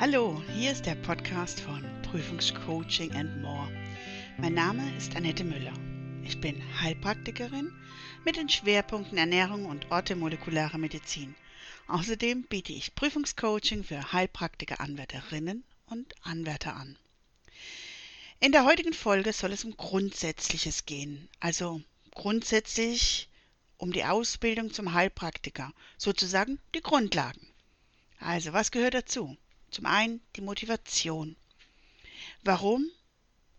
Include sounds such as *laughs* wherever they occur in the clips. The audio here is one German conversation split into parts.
Hallo, hier ist der Podcast von Prüfungscoaching and More. Mein Name ist Annette Müller. Ich bin Heilpraktikerin mit den Schwerpunkten Ernährung und orthomolekulare Medizin. Außerdem biete ich Prüfungscoaching für Heilpraktiker-Anwärterinnen und Anwärter an. In der heutigen Folge soll es um Grundsätzliches gehen, also grundsätzlich um die Ausbildung zum Heilpraktiker, sozusagen die Grundlagen. Also, was gehört dazu? Zum einen die Motivation. Warum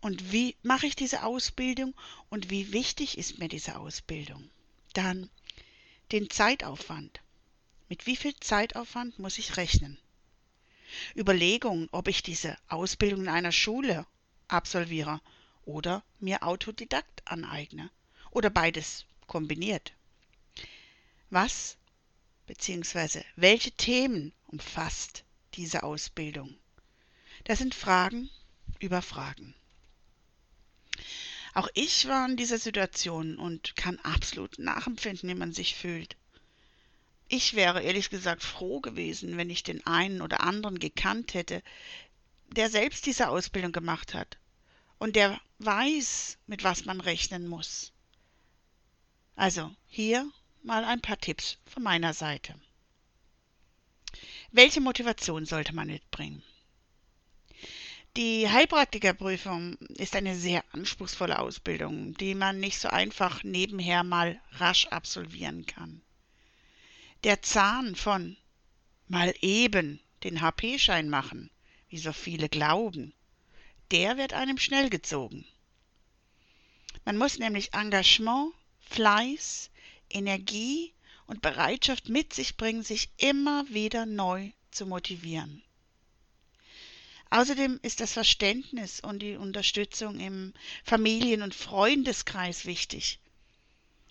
und wie mache ich diese Ausbildung und wie wichtig ist mir diese Ausbildung? Dann den Zeitaufwand. Mit wie viel Zeitaufwand muss ich rechnen? Überlegungen, ob ich diese Ausbildung in einer Schule absolviere oder mir Autodidakt aneigne oder beides kombiniert. Was bzw. welche Themen umfasst diese Ausbildung? Das sind Fragen über Fragen. Auch ich war in dieser Situation und kann absolut nachempfinden, wie man sich fühlt. Ich wäre ehrlich gesagt froh gewesen, wenn ich den einen oder anderen gekannt hätte, der selbst diese Ausbildung gemacht hat und der weiß, mit was man rechnen muss. Also hier mal ein paar Tipps von meiner Seite. Welche Motivation sollte man mitbringen? Die Heilpraktikerprüfung ist eine sehr anspruchsvolle Ausbildung, die man nicht so einfach nebenher mal rasch absolvieren kann. Der Zahn von mal eben den HP-Schein machen, wie so viele glauben, der wird einem schnell gezogen. Man muss nämlich Engagement, Fleiß, Energie und Bereitschaft mit sich bringen, sich immer wieder neu zu motivieren. Außerdem ist das Verständnis und die Unterstützung im Familien- und Freundeskreis wichtig.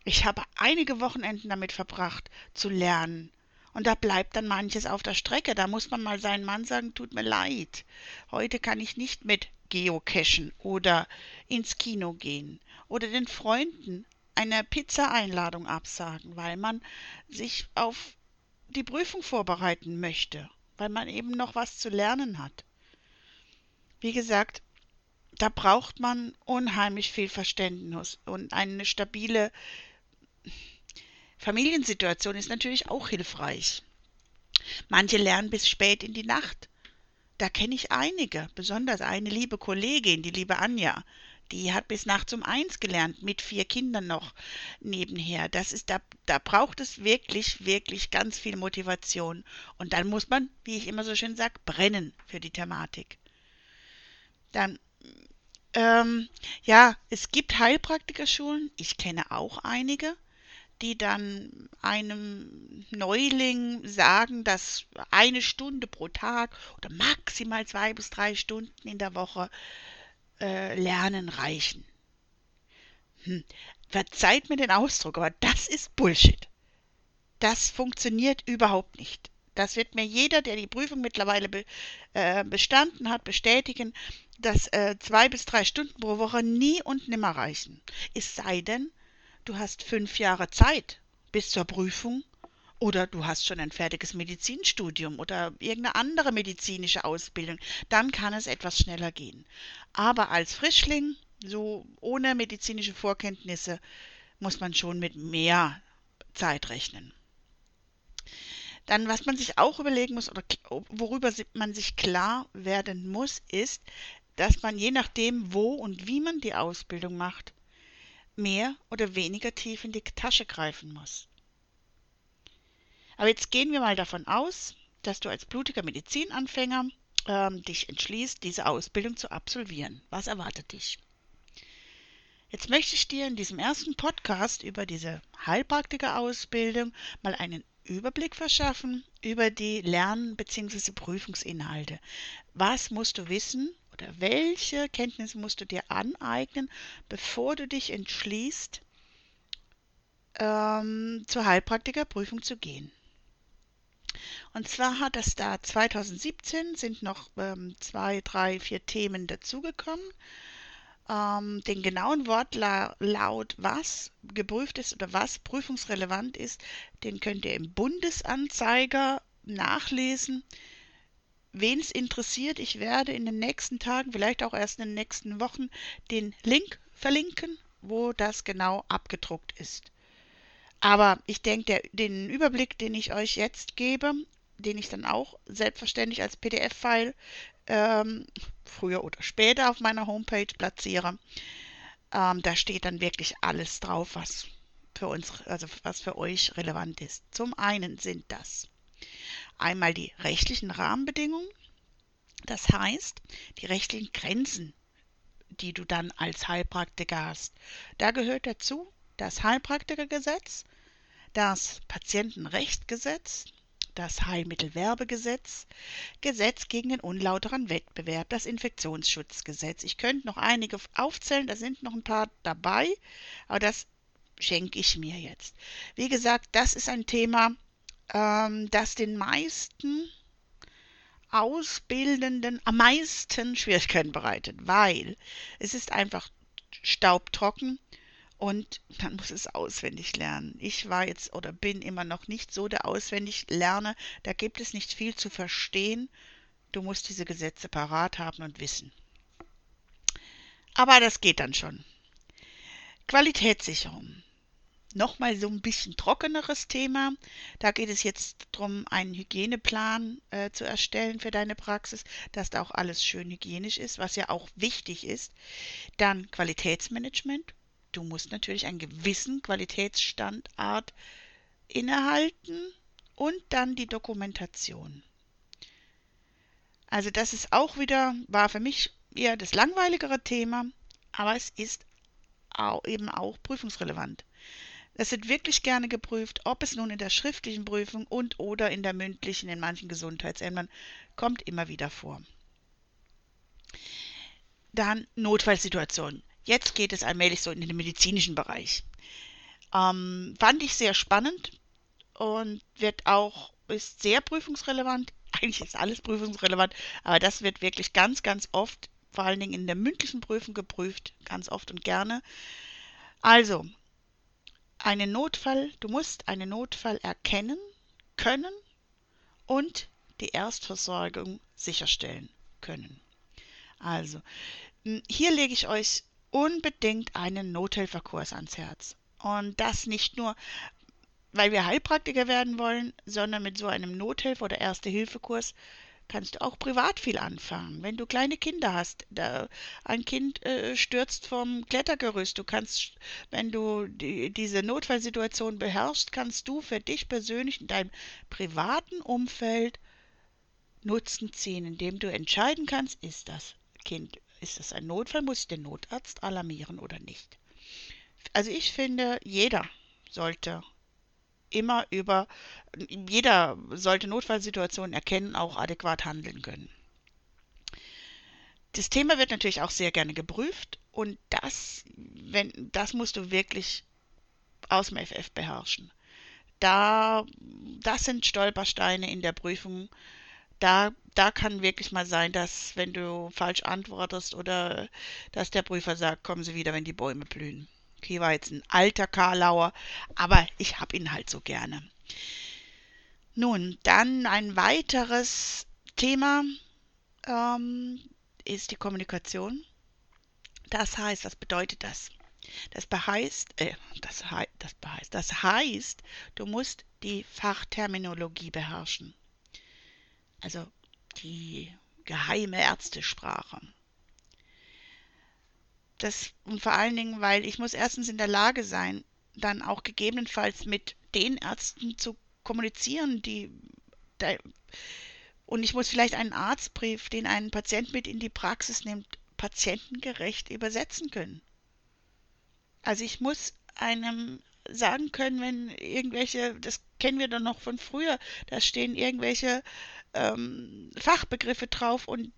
Ich habe einige Wochenenden damit verbracht, zu lernen. Und da bleibt dann manches auf der Strecke. Da muss man mal seinen Mann sagen, tut mir leid. Heute kann ich nicht mit geocachen oder ins Kino gehen oder den Freunden eine Pizza-Einladung absagen, weil man sich auf die Prüfung vorbereiten möchte, weil man eben noch was zu lernen hat. Wie gesagt, da braucht man unheimlich viel Verständnis und eine stabile Familiensituation ist natürlich auch hilfreich. Manche lernen bis spät in die Nacht. Da kenne ich einige, besonders eine liebe Kollegin, die liebe Anja, die hat bis nachts um eins gelernt, mit vier Kindern noch nebenher. Das ist, da, da braucht es wirklich, wirklich ganz viel Motivation. Und dann muss man, wie ich immer so schön sage, brennen für die Thematik. Dann, ähm, ja, es gibt Heilpraktikerschulen, ich kenne auch einige, die dann einem Neuling sagen, dass eine Stunde pro Tag oder maximal zwei bis drei Stunden in der Woche äh, Lernen reichen. Hm. Verzeiht mir den Ausdruck, aber das ist Bullshit. Das funktioniert überhaupt nicht. Das wird mir jeder, der die Prüfung mittlerweile be, äh, bestanden hat, bestätigen, dass äh, zwei bis drei Stunden pro Woche nie und nimmer reichen. Es sei denn, du hast fünf Jahre Zeit bis zur Prüfung oder du hast schon ein fertiges Medizinstudium oder irgendeine andere medizinische Ausbildung, dann kann es etwas schneller gehen. Aber als Frischling, so ohne medizinische Vorkenntnisse, muss man schon mit mehr Zeit rechnen. Dann, was man sich auch überlegen muss oder worüber man sich klar werden muss, ist, dass man je nachdem, wo und wie man die Ausbildung macht, mehr oder weniger tief in die Tasche greifen muss. Aber jetzt gehen wir mal davon aus, dass du als blutiger Medizinanfänger ähm, dich entschließt, diese Ausbildung zu absolvieren. Was erwartet dich? Jetzt möchte ich dir in diesem ersten Podcast über diese Heilpraktiker-Ausbildung mal einen Überblick verschaffen über die Lern- bzw. Prüfungsinhalte. Was musst du wissen oder welche Kenntnisse musst du dir aneignen, bevor du dich entschließt, ähm, zur Heilpraktikerprüfung zu gehen? Und zwar hat das da 2017 sind noch ähm, zwei, drei, vier Themen dazugekommen. Ähm, den genauen Wortlaut, was geprüft ist oder was prüfungsrelevant ist, den könnt ihr im Bundesanzeiger nachlesen. wen es interessiert, ich werde in den nächsten Tagen, vielleicht auch erst in den nächsten Wochen, den Link verlinken, wo das genau abgedruckt ist. Aber ich denke, den Überblick, den ich euch jetzt gebe, den ich dann auch selbstverständlich als PDF-File ähm, früher oder später auf meiner Homepage platziere, ähm, da steht dann wirklich alles drauf, was für uns, also was für euch relevant ist. Zum einen sind das einmal die rechtlichen Rahmenbedingungen, das heißt die rechtlichen Grenzen, die du dann als Heilpraktiker hast. Da gehört dazu das Heilpraktikergesetz, das Patientenrechtgesetz, das Heilmittelwerbegesetz, Gesetz gegen den unlauteren Wettbewerb, das Infektionsschutzgesetz. Ich könnte noch einige aufzählen, da sind noch ein paar dabei, aber das schenke ich mir jetzt. Wie gesagt, das ist ein Thema, ähm, das den meisten Ausbildenden am meisten Schwierigkeiten bereitet, weil es ist einfach staubtrocken und man muss es auswendig lernen. Ich war jetzt oder bin immer noch nicht so der auswendig Lerner. Da gibt es nicht viel zu verstehen. Du musst diese Gesetze parat haben und wissen. Aber das geht dann schon. Qualitätssicherung nochmal so ein bisschen trockeneres Thema. Da geht es jetzt darum, einen Hygieneplan äh, zu erstellen für deine Praxis, dass da auch alles schön hygienisch ist, was ja auch wichtig ist. Dann Qualitätsmanagement. Du musst natürlich einen gewissen Qualitätsstandard innehalten und dann die Dokumentation. Also das ist auch wieder, war für mich eher das langweiligere Thema, aber es ist auch, eben auch prüfungsrelevant. Es wird wirklich gerne geprüft, ob es nun in der schriftlichen Prüfung und oder in der mündlichen in manchen Gesundheitsämtern kommt immer wieder vor. Dann Notfallsituationen. Jetzt geht es allmählich so in den medizinischen Bereich. Ähm, fand ich sehr spannend und wird auch, ist sehr prüfungsrelevant. *laughs* Eigentlich ist alles prüfungsrelevant, aber das wird wirklich ganz, ganz oft, vor allen Dingen in der mündlichen Prüfung geprüft, ganz oft und gerne. Also, einen Notfall, du musst einen Notfall erkennen können und die Erstversorgung sicherstellen können. Also, hier lege ich euch unbedingt einen Nothelferkurs ans Herz. Und das nicht nur, weil wir Heilpraktiker werden wollen, sondern mit so einem Nothelfer- oder Erste-Hilfe-Kurs kannst du auch privat viel anfangen. Wenn du kleine Kinder hast, ein Kind äh, stürzt vom Klettergerüst, du kannst, wenn du die, diese Notfallsituation beherrschst, kannst du für dich persönlich in deinem privaten Umfeld Nutzen ziehen, indem du entscheiden kannst, ist das Kind, ist das ein Notfall, muss ich den Notarzt alarmieren oder nicht. Also ich finde, jeder sollte immer über, jeder sollte Notfallsituationen erkennen, auch adäquat handeln können. Das Thema wird natürlich auch sehr gerne geprüft und das, wenn, das musst du wirklich aus dem FF beherrschen. Da, das sind Stolpersteine in der Prüfung. Da, da kann wirklich mal sein, dass wenn du falsch antwortest oder dass der Prüfer sagt, kommen Sie wieder, wenn die Bäume blühen. Okay, war jetzt ein alter Karlauer, aber ich habe ihn halt so gerne. Nun, dann ein weiteres Thema ähm, ist die Kommunikation. Das heißt, was bedeutet das? Das heißt, äh, das, das, heißt, das heißt, du musst die Fachterminologie beherrschen. Also die geheime Ärztesprache das und vor allen Dingen, weil ich muss erstens in der Lage sein, dann auch gegebenenfalls mit den Ärzten zu kommunizieren, die und ich muss vielleicht einen Arztbrief, den ein Patient mit in die Praxis nimmt, patientengerecht übersetzen können. Also ich muss einem sagen können, wenn irgendwelche, das kennen wir doch noch von früher, da stehen irgendwelche ähm, Fachbegriffe drauf und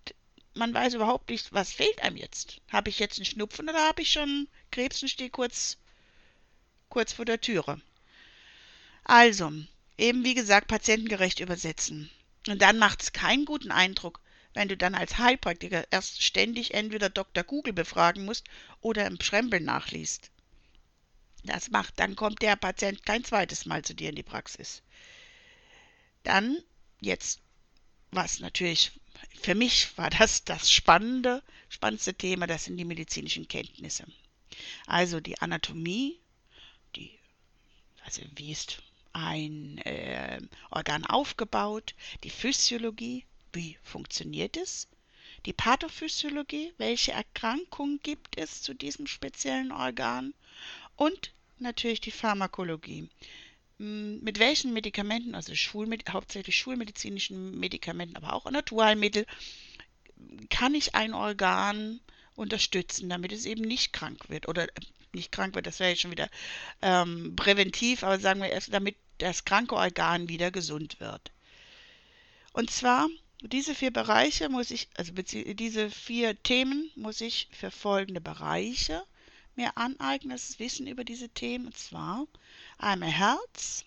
man weiß überhaupt nicht, was fehlt einem jetzt. Habe ich jetzt einen Schnupfen oder habe ich schon Krebs und stehe kurz, kurz vor der Türe? Also, eben wie gesagt, patientengerecht übersetzen. Und dann macht es keinen guten Eindruck, wenn du dann als Heilpraktiker erst ständig entweder Dr. Google befragen musst oder im Schrempel nachliest. Das macht, dann kommt der Patient kein zweites Mal zu dir in die Praxis. Dann, jetzt, was natürlich für mich war das das spannende, spannendste Thema, das sind die medizinischen Kenntnisse. Also die Anatomie, die, also wie ist ein äh, Organ aufgebaut, die Physiologie, wie funktioniert es, die Pathophysiologie, welche Erkrankungen gibt es zu diesem speziellen Organ und natürlich die Pharmakologie. Hm, mit welchen Medikamenten, also Schulmed hauptsächlich schulmedizinischen Medikamenten, aber auch Naturheilmittel, kann ich ein Organ unterstützen, damit es eben nicht krank wird oder äh, nicht krank wird, das wäre jetzt schon wieder ähm, präventiv, aber sagen wir erst, damit das kranke Organ wieder gesund wird. Und zwar diese vier Bereiche muss ich, also diese vier Themen muss ich für folgende Bereiche mir aneignen, das Wissen über diese Themen. Und zwar einmal Herz,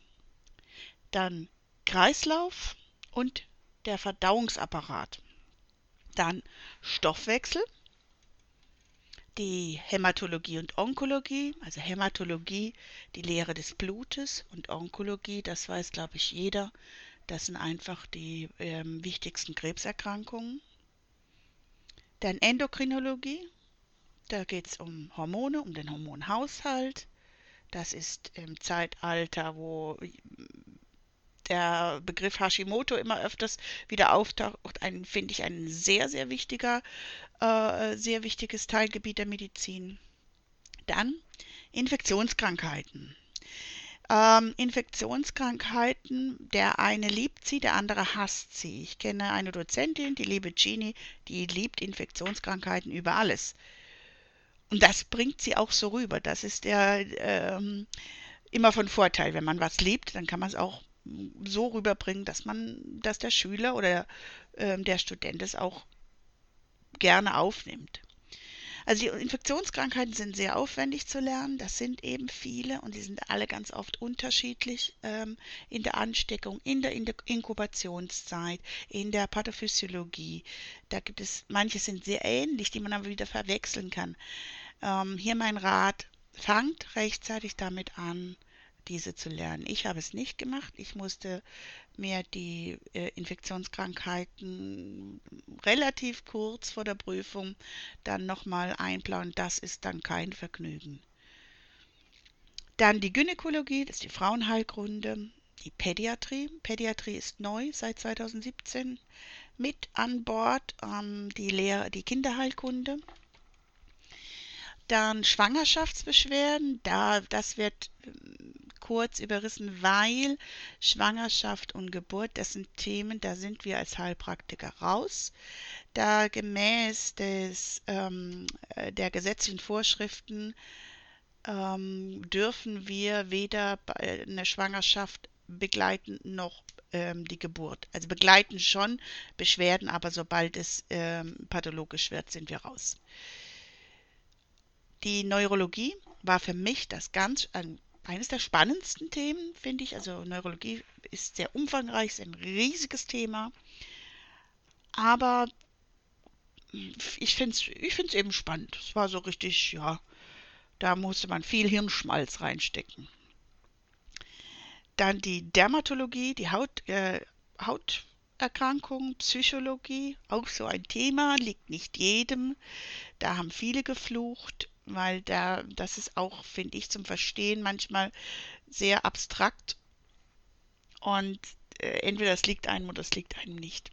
dann Kreislauf und der Verdauungsapparat. Dann Stoffwechsel, die Hämatologie und Onkologie, also Hämatologie, die Lehre des Blutes und Onkologie, das weiß, glaube ich, jeder, das sind einfach die ähm, wichtigsten Krebserkrankungen. Dann Endokrinologie, da geht es um Hormone, um den Hormonhaushalt. Das ist im Zeitalter, wo der Begriff Hashimoto immer öfters wieder auftaucht, ein, finde ich ein sehr, sehr wichtiger, äh, sehr wichtiges Teilgebiet der Medizin. Dann Infektionskrankheiten. Ähm, Infektionskrankheiten, der eine liebt sie, der andere hasst sie. Ich kenne eine Dozentin, die liebe Genie, die liebt Infektionskrankheiten über alles. Und das bringt sie auch so rüber. Das ist der ähm, immer von Vorteil. Wenn man was liebt, dann kann man es auch so rüberbringen, dass man, dass der Schüler oder ähm, der Student es auch gerne aufnimmt. Also die Infektionskrankheiten sind sehr aufwendig zu lernen, das sind eben viele und die sind alle ganz oft unterschiedlich ähm, in der Ansteckung, in der Inkubationszeit, in der Pathophysiologie. Da gibt es, manche sind sehr ähnlich, die man aber wieder verwechseln kann. Ähm, hier mein Rat, fangt rechtzeitig damit an, diese zu lernen. Ich habe es nicht gemacht. Ich musste mir die äh, Infektionskrankheiten relativ kurz vor der Prüfung dann nochmal einplanen. Das ist dann kein Vergnügen. Dann die Gynäkologie, das ist die Frauenheilkunde, die Pädiatrie. Pädiatrie ist neu seit 2017 mit an Bord, ähm, die, Lehr die Kinderheilkunde. Dann Schwangerschaftsbeschwerden, da, das wird kurz überrissen, weil Schwangerschaft und Geburt, das sind Themen, da sind wir als Heilpraktiker raus. Da gemäß des, ähm, äh, der gesetzlichen Vorschriften ähm, dürfen wir weder eine Schwangerschaft begleiten noch ähm, die Geburt. Also begleiten schon Beschwerden, aber sobald es ähm, pathologisch wird, sind wir raus. Die Neurologie war für mich das ganz ein eines der spannendsten Themen, finde ich. Also Neurologie ist sehr umfangreich, ist ein riesiges Thema. Aber ich finde es ich find's eben spannend. Es war so richtig, ja, da musste man viel Hirnschmalz reinstecken. Dann die Dermatologie, die Haut, äh, Hauterkrankung, Psychologie, auch so ein Thema, liegt nicht jedem. Da haben viele geflucht weil da, das ist auch, finde ich, zum Verstehen manchmal sehr abstrakt und äh, entweder es liegt einem oder es liegt einem nicht.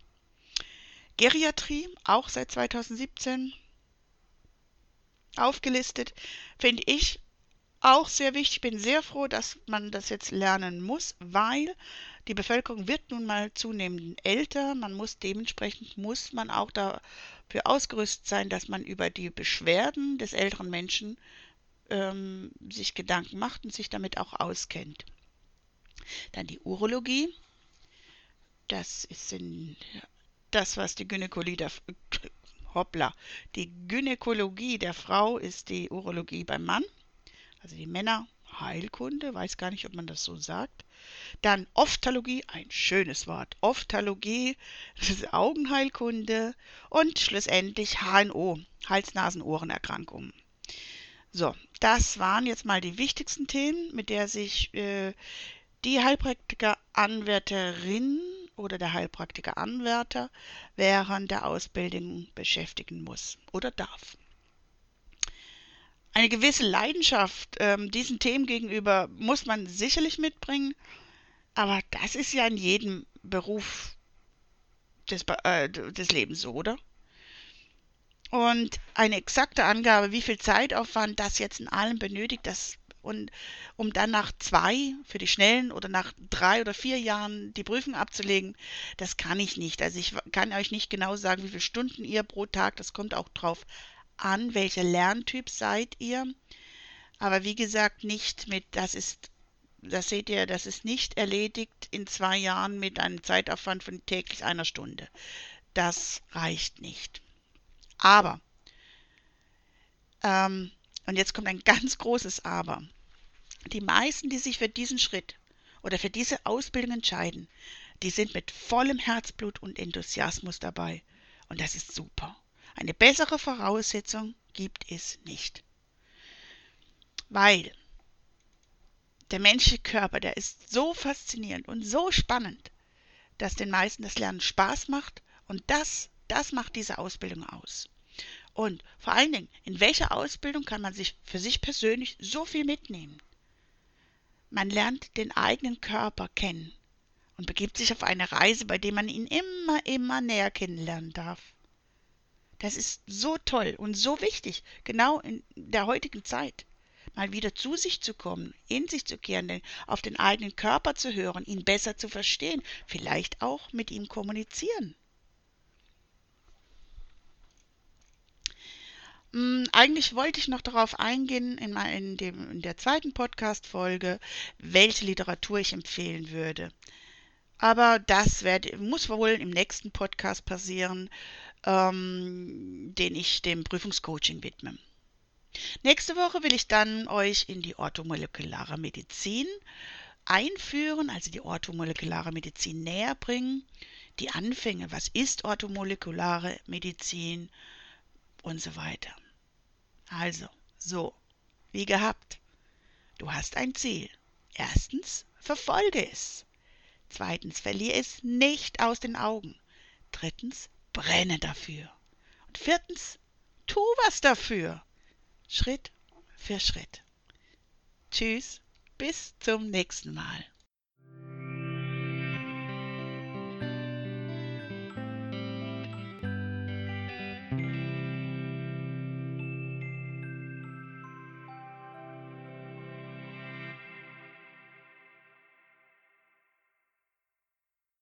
Geriatrie, auch seit 2017 aufgelistet, finde ich auch sehr wichtig. Ich bin sehr froh, dass man das jetzt lernen muss, weil die Bevölkerung wird nun mal zunehmend älter. Man muss dementsprechend muss man auch dafür ausgerüstet sein, dass man über die Beschwerden des älteren Menschen ähm, sich Gedanken macht und sich damit auch auskennt. Dann die Urologie. Das ist in, das, was die Gynäkologie der *laughs* Hoppla. Die Gynäkologie der Frau ist die Urologie beim Mann. Also die Männer Heilkunde, weiß gar nicht, ob man das so sagt. Dann Ophthalmologie, ein schönes Wort. Ophthalmologie, das *laughs* ist Augenheilkunde und schlussendlich HNO, Hals-Nasen-Ohrenerkrankungen. So, das waren jetzt mal die wichtigsten Themen, mit der sich äh, die Heilpraktiker-Anwärterin oder der Heilpraktiker Anwärter während der Ausbildung beschäftigen muss oder darf. Eine gewisse Leidenschaft ähm, diesen Themen gegenüber muss man sicherlich mitbringen, aber das ist ja in jedem Beruf des, äh, des Lebens so, oder? Und eine exakte Angabe, wie viel Zeitaufwand das jetzt in allem benötigt, das und um dann nach zwei für die schnellen oder nach drei oder vier Jahren die Prüfung abzulegen, das kann ich nicht. Also ich kann euch nicht genau sagen, wie viele Stunden ihr pro Tag, das kommt auch drauf an, welcher Lerntyp seid ihr. Aber wie gesagt, nicht mit, das ist, das seht ihr, das ist nicht erledigt in zwei Jahren mit einem Zeitaufwand von täglich einer Stunde. Das reicht nicht. Aber, ähm, und jetzt kommt ein ganz großes Aber. Die meisten, die sich für diesen Schritt oder für diese Ausbildung entscheiden, die sind mit vollem Herzblut und Enthusiasmus dabei. Und das ist super. Eine bessere Voraussetzung gibt es nicht. Weil der menschliche Körper, der ist so faszinierend und so spannend, dass den meisten das Lernen Spaß macht und das, das macht diese Ausbildung aus. Und vor allen Dingen, in welcher Ausbildung kann man sich für sich persönlich so viel mitnehmen? Man lernt den eigenen Körper kennen und begibt sich auf eine Reise, bei der man ihn immer, immer näher kennenlernen darf. Das ist so toll und so wichtig, genau in der heutigen Zeit. Mal wieder zu sich zu kommen, in sich zu kehren, auf den eigenen Körper zu hören, ihn besser zu verstehen, vielleicht auch mit ihm kommunizieren. Hm, eigentlich wollte ich noch darauf eingehen in, in, dem, in der zweiten Podcast-Folge, welche Literatur ich empfehlen würde. Aber das werd, muss wohl im nächsten Podcast passieren, ähm, den ich dem Prüfungscoaching widme. Nächste Woche will ich dann euch in die orthomolekulare Medizin einführen, also die orthomolekulare Medizin näher bringen, die Anfänge, was ist orthomolekulare Medizin und so weiter. Also, so, wie gehabt. Du hast ein Ziel. Erstens, verfolge es. Zweitens, verliere es nicht aus den Augen. Drittens, brenne dafür. Und viertens, tu was dafür. Schritt für Schritt. Tschüss, bis zum nächsten Mal.